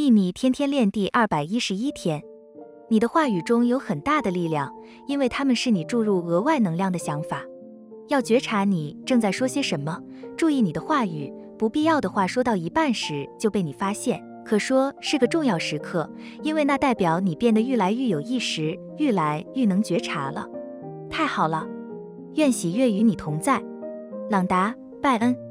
秘密天天练第二百一十一天。你的话语中有很大的力量因为它们是你注入额外能量的想法。要觉察你正在说些什么注意你的话语不必要的话说到一半时就被你发现。可说是个重要时刻因为那代表你变得愈来愈有意识愈来愈能觉察了。太好了愿喜悦与你同在。朗达拜恩。